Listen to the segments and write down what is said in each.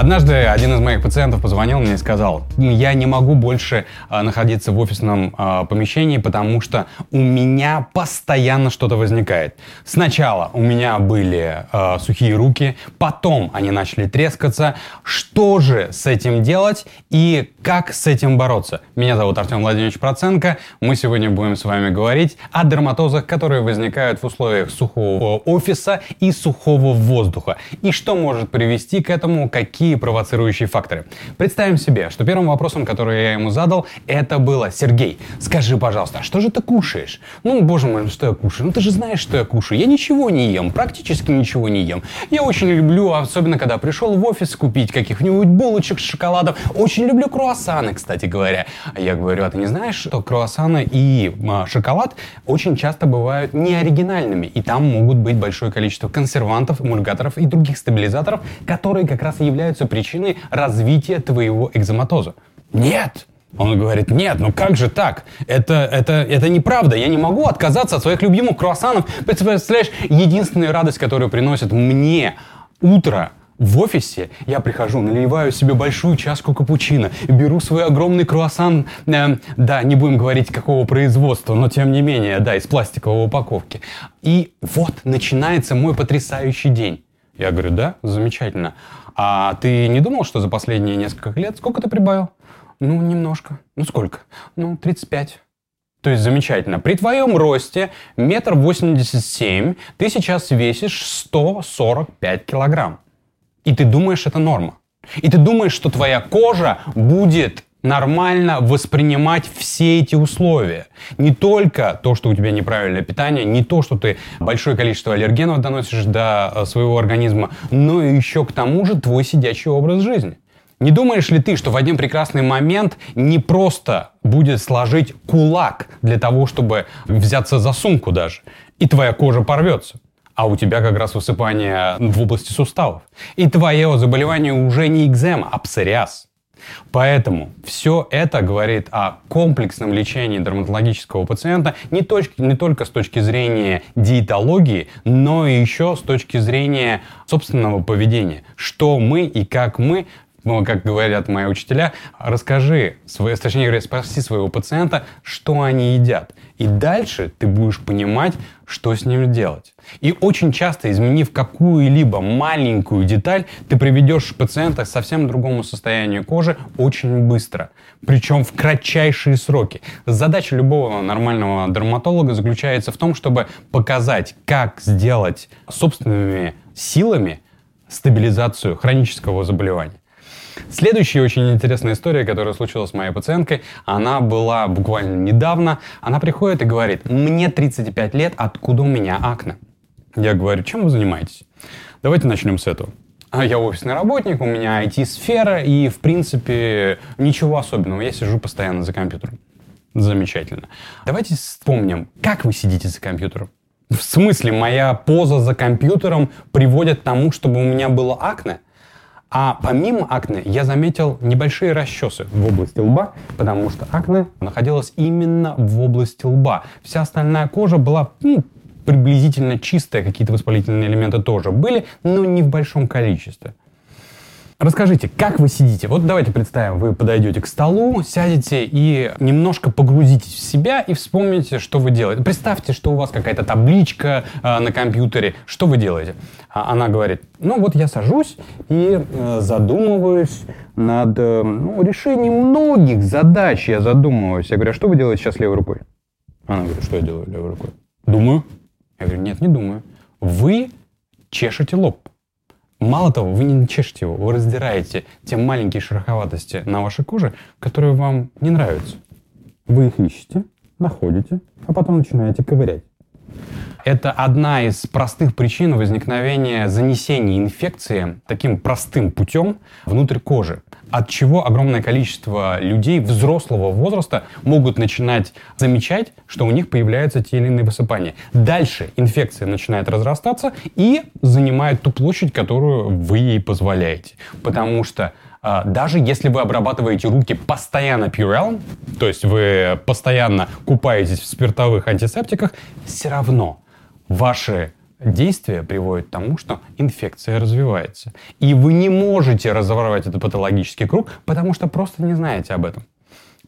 Однажды один из моих пациентов позвонил мне и сказал, я не могу больше а, находиться в офисном а, помещении, потому что у меня постоянно что-то возникает. Сначала у меня были а, сухие руки, потом они начали трескаться. Что же с этим делать и как с этим бороться? Меня зовут Артем Владимирович Проценко. Мы сегодня будем с вами говорить о дерматозах, которые возникают в условиях сухого офиса и сухого воздуха. И что может привести к этому, какие какие провоцирующие факторы. Представим себе, что первым вопросом, который я ему задал, это было «Сергей, скажи, пожалуйста, что же ты кушаешь?» Ну, боже мой, что я кушаю? Ну, ты же знаешь, что я кушаю. Я ничего не ем, практически ничего не ем. Я очень люблю, особенно когда пришел в офис, купить каких-нибудь булочек с шоколадом. Очень люблю круассаны, кстати говоря. А я говорю, а ты не знаешь, что круассаны и а, шоколад очень часто бывают неоригинальными, и там могут быть большое количество консервантов, эмульгаторов и других стабилизаторов, которые как раз и являются являются причиной развития твоего экзематоза. Нет! Он говорит, нет, ну как же так? Это, это, это неправда. Я не могу отказаться от своих любимых круассанов. Представляешь, единственная радость, которую приносит мне утро в офисе я прихожу, наливаю себе большую чашку капучино, беру свой огромный круассан, э, да, не будем говорить какого производства, но тем не менее, да, из пластиковой упаковки. И вот начинается мой потрясающий день. Я говорю, да, замечательно. А ты не думал, что за последние несколько лет сколько ты прибавил? Ну, немножко. Ну, сколько? Ну, 35. То есть замечательно. При твоем росте метр восемьдесят семь, ты сейчас весишь 145 килограмм. И ты думаешь, это норма. И ты думаешь, что твоя кожа будет нормально воспринимать все эти условия. Не только то, что у тебя неправильное питание, не то, что ты большое количество аллергенов доносишь до э, своего организма, но еще к тому же твой сидячий образ жизни. Не думаешь ли ты, что в один прекрасный момент не просто будет сложить кулак для того, чтобы взяться за сумку даже, и твоя кожа порвется? а у тебя как раз высыпание в области суставов. И твое заболевание уже не экзема, а псориаз. Поэтому все это говорит о комплексном лечении дерматологического пациента не, точки, не только с точки зрения диетологии, но и еще с точки зрения собственного поведения. Что мы и как мы ну, как говорят мои учителя, расскажи, точнее говоря, спроси своего пациента, что они едят. И дальше ты будешь понимать, что с ним делать. И очень часто, изменив какую-либо маленькую деталь, ты приведешь пациента к совсем другому состоянию кожи очень быстро. Причем в кратчайшие сроки. Задача любого нормального дерматолога заключается в том, чтобы показать, как сделать собственными силами стабилизацию хронического заболевания. Следующая очень интересная история, которая случилась с моей пациенткой, она была буквально недавно. Она приходит и говорит, мне 35 лет, откуда у меня акне? Я говорю, чем вы занимаетесь? Давайте начнем с этого. А я офисный работник, у меня IT-сфера, и, в принципе, ничего особенного. Я сижу постоянно за компьютером. Замечательно. Давайте вспомним, как вы сидите за компьютером. В смысле, моя поза за компьютером приводит к тому, чтобы у меня было акне? А помимо акне я заметил небольшие расчесы в области лба, потому что акне находилась именно в области лба. Вся остальная кожа была ну, приблизительно чистая, какие-то воспалительные элементы тоже были, но не в большом количестве. Расскажите, как вы сидите? Вот давайте представим, вы подойдете к столу, сядете и немножко погрузитесь в себя и вспомните, что вы делаете. Представьте, что у вас какая-то табличка э, на компьютере. Что вы делаете? А она говорит, ну вот я сажусь и э, задумываюсь над э, ну, решением многих задач. Я задумываюсь. Я говорю, а что вы делаете сейчас левой рукой? Она говорит, что я делаю левой рукой? Думаю. Я говорю, нет, не думаю. Вы чешете лоб. Мало того, вы не чешете его, вы раздираете те маленькие шероховатости на вашей коже, которые вам не нравятся. Вы их ищете, находите, а потом начинаете ковырять. Это одна из простых причин возникновения занесения инфекции таким простым путем внутрь кожи, от чего огромное количество людей взрослого возраста могут начинать замечать, что у них появляются те или иные высыпания. Дальше инфекция начинает разрастаться и занимает ту площадь, которую вы ей позволяете. Потому что даже если вы обрабатываете руки постоянно Purell, то есть вы постоянно купаетесь в спиртовых антисептиках, все равно ваши действие приводит к тому, что инфекция развивается. И вы не можете разорвать этот патологический круг, потому что просто не знаете об этом.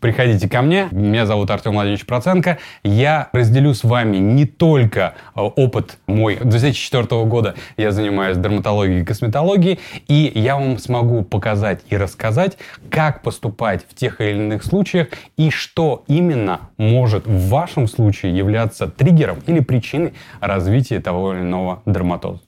Приходите ко мне, меня зовут Артем Владимирович Проценко. Я разделю с вами не только э, опыт мой 2004 года, я занимаюсь дерматологией и косметологией, и я вам смогу показать и рассказать, как поступать в тех или иных случаях и что именно может в вашем случае являться триггером или причиной развития того или иного дерматоза.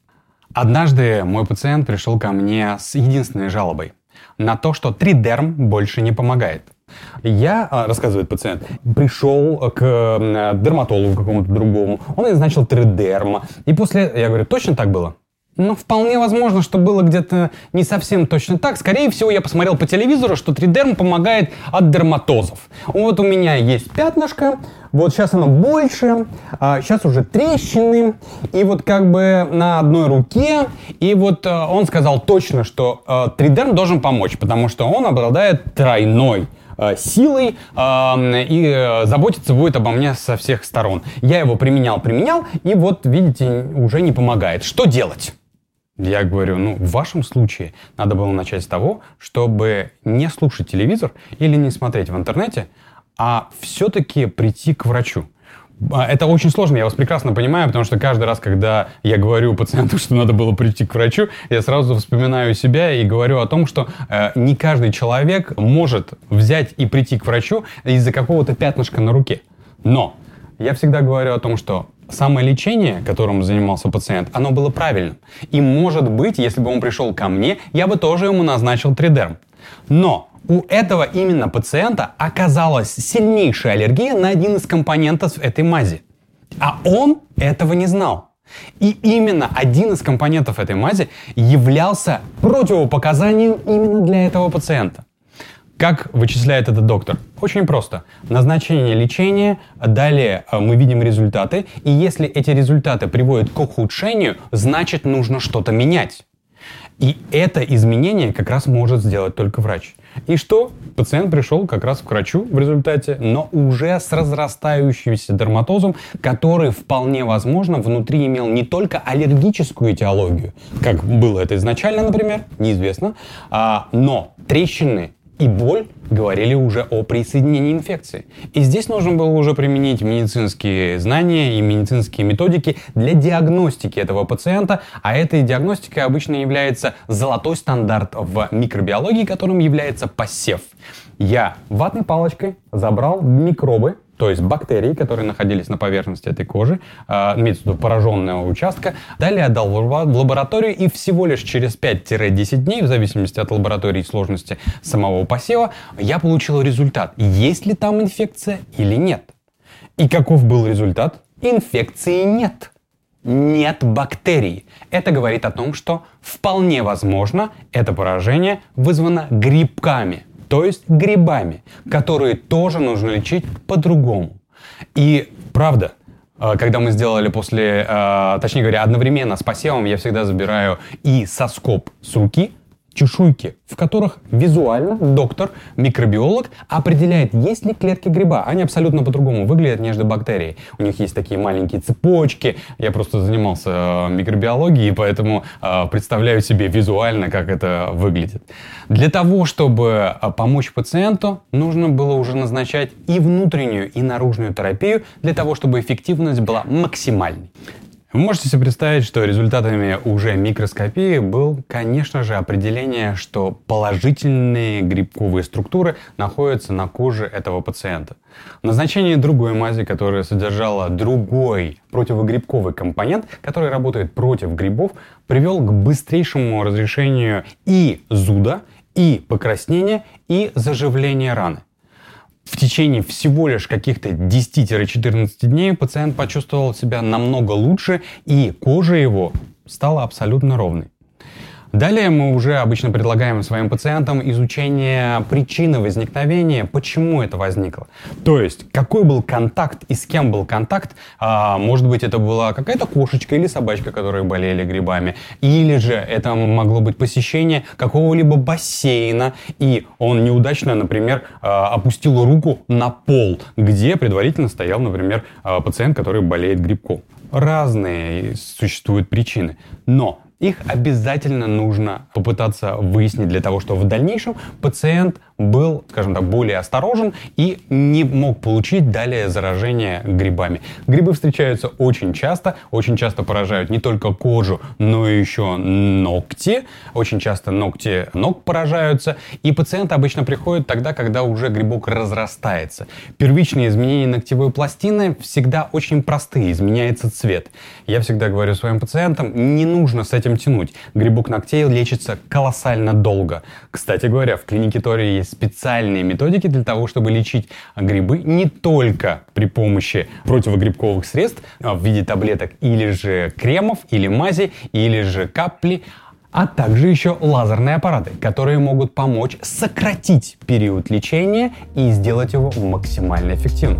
Однажды мой пациент пришел ко мне с единственной жалобой на то, что тридерм больше не помогает – я, а, рассказывает пациент, пришел к дерматологу какому-то другому, он назначил тридерма. И после, я говорю, точно так было? Ну, вполне возможно, что было где-то не совсем точно так. Скорее всего, я посмотрел по телевизору, что тридерм помогает от дерматозов. Вот у меня есть пятнышко, вот сейчас оно больше, а сейчас уже трещины, и вот как бы на одной руке. И вот а, он сказал точно, что а, тридерм должен помочь, потому что он обладает тройной Э, силой э, и э, заботиться будет обо мне со всех сторон. Я его применял, применял, и вот, видите, уже не помогает. Что делать? Я говорю, ну, в вашем случае надо было начать с того, чтобы не слушать телевизор или не смотреть в интернете, а все-таки прийти к врачу. А, это очень сложно, я вас прекрасно понимаю, потому что каждый раз, когда я говорю пациенту, что надо было прийти к врачу, я сразу вспоминаю себя и говорю о том, что э, не каждый человек может взять и прийти к врачу из-за какого-то пятнышка на руке. Но я всегда говорю о том, что самое лечение, которым занимался пациент, оно было правильным. И может быть, если бы он пришел ко мне, я бы тоже ему назначил тридерм. Но у этого именно пациента оказалась сильнейшая аллергия на один из компонентов этой мази. А он этого не знал. И именно один из компонентов этой мази являлся противопоказанием именно для этого пациента. Как вычисляет этот доктор? Очень просто. Назначение лечения, далее э, мы видим результаты, и если эти результаты приводят к ухудшению, значит нужно что-то менять. И это изменение как раз может сделать только врач. И что? Пациент пришел как раз к врачу в результате, но уже с разрастающимся дерматозом, который вполне возможно внутри имел не только аллергическую этиологию, как было это изначально, например, неизвестно, а, но трещины и боль говорили уже о присоединении инфекции. И здесь нужно было уже применить медицинские знания и медицинские методики для диагностики этого пациента, а этой диагностикой обычно является золотой стандарт в микробиологии, которым является посев. Я ватной палочкой забрал микробы то есть бактерии, которые находились на поверхности этой кожи, э, имеется пораженного участка, далее отдал в лабораторию и всего лишь через 5-10 дней, в зависимости от лаборатории и сложности самого посева, я получил результат, есть ли там инфекция или нет. И каков был результат? Инфекции нет. Нет бактерий. Это говорит о том, что вполне возможно это поражение вызвано грибками – то есть грибами, которые тоже нужно лечить по-другому. И правда, э, когда мы сделали после, э, точнее говоря, одновременно с посевом, я всегда забираю и соскоб с руки, чешуйки, в которых визуально доктор, микробиолог определяет, есть ли клетки гриба. Они абсолютно по-другому выглядят, нежели бактерии. У них есть такие маленькие цепочки. Я просто занимался э, микробиологией, поэтому э, представляю себе визуально, как это выглядит. Для того, чтобы э, помочь пациенту, нужно было уже назначать и внутреннюю, и наружную терапию, для того, чтобы эффективность была максимальной. Вы можете себе представить, что результатами уже микроскопии был, конечно же, определение, что положительные грибковые структуры находятся на коже этого пациента. Назначение другой мази, которая содержала другой противогрибковый компонент, который работает против грибов, привел к быстрейшему разрешению и зуда, и покраснения, и заживления раны. В течение всего лишь каких-то 10-14 дней пациент почувствовал себя намного лучше, и кожа его стала абсолютно ровной. Далее мы уже обычно предлагаем своим пациентам изучение причины возникновения, почему это возникло. То есть, какой был контакт и с кем был контакт. А, может быть, это была какая-то кошечка или собачка, которые болели грибами. Или же это могло быть посещение какого-либо бассейна, и он неудачно, например, а, опустил руку на пол, где предварительно стоял, например, а, пациент, который болеет грибком. Разные существуют причины. Но их обязательно нужно попытаться выяснить для того, чтобы в дальнейшем пациент был, скажем так, более осторожен и не мог получить далее заражение грибами. Грибы встречаются очень часто, очень часто поражают не только кожу, но и еще ногти. Очень часто ногти ног поражаются, и пациент обычно приходит тогда, когда уже грибок разрастается. Первичные изменения ногтевой пластины всегда очень простые, изменяется цвет. Я всегда говорю своим пациентам, не нужно с этим тянуть. Грибок ногтей лечится колоссально долго. Кстати говоря, в клинике Тори есть специальные методики для того, чтобы лечить грибы не только при помощи противогрибковых средств а, в виде таблеток или же кремов, или мази, или же капли, а также еще лазерные аппараты, которые могут помочь сократить период лечения и сделать его максимально эффективным.